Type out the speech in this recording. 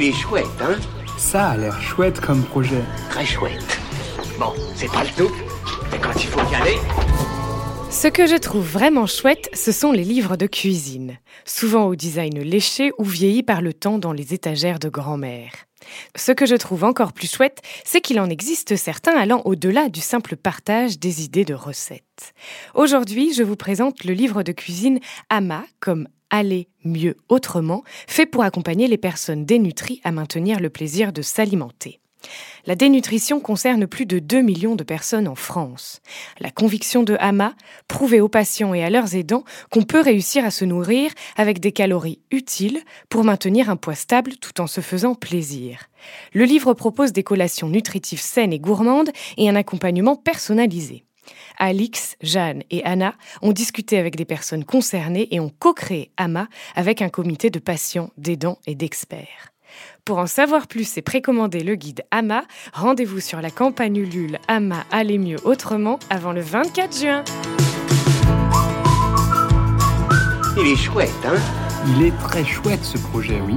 Il est chouette, hein Ça a l'air chouette comme projet. Très chouette. Bon, c'est pas le tout, mais quand il faut y aller... Ce que je trouve vraiment chouette, ce sont les livres de cuisine, souvent au design léché ou vieilli par le temps dans les étagères de grand-mère. Ce que je trouve encore plus chouette, c'est qu'il en existe certains allant au-delà du simple partage des idées de recettes. Aujourd'hui, je vous présente le livre de cuisine Ama comme Aller mieux autrement, fait pour accompagner les personnes dénutries à maintenir le plaisir de s'alimenter. La dénutrition concerne plus de 2 millions de personnes en France. La conviction de Hama, prouver aux patients et à leurs aidants qu'on peut réussir à se nourrir avec des calories utiles pour maintenir un poids stable tout en se faisant plaisir. Le livre propose des collations nutritives saines et gourmandes et un accompagnement personnalisé. Alix, Jeanne et Anna ont discuté avec des personnes concernées et ont co-créé AMA avec un comité de patients, d'aidants et d'experts. Pour en savoir plus et précommander le guide AMA, rendez-vous sur la campagne Ulule AMA Allez mieux autrement avant le 24 juin. Il est chouette, hein? Il est très chouette ce projet, oui.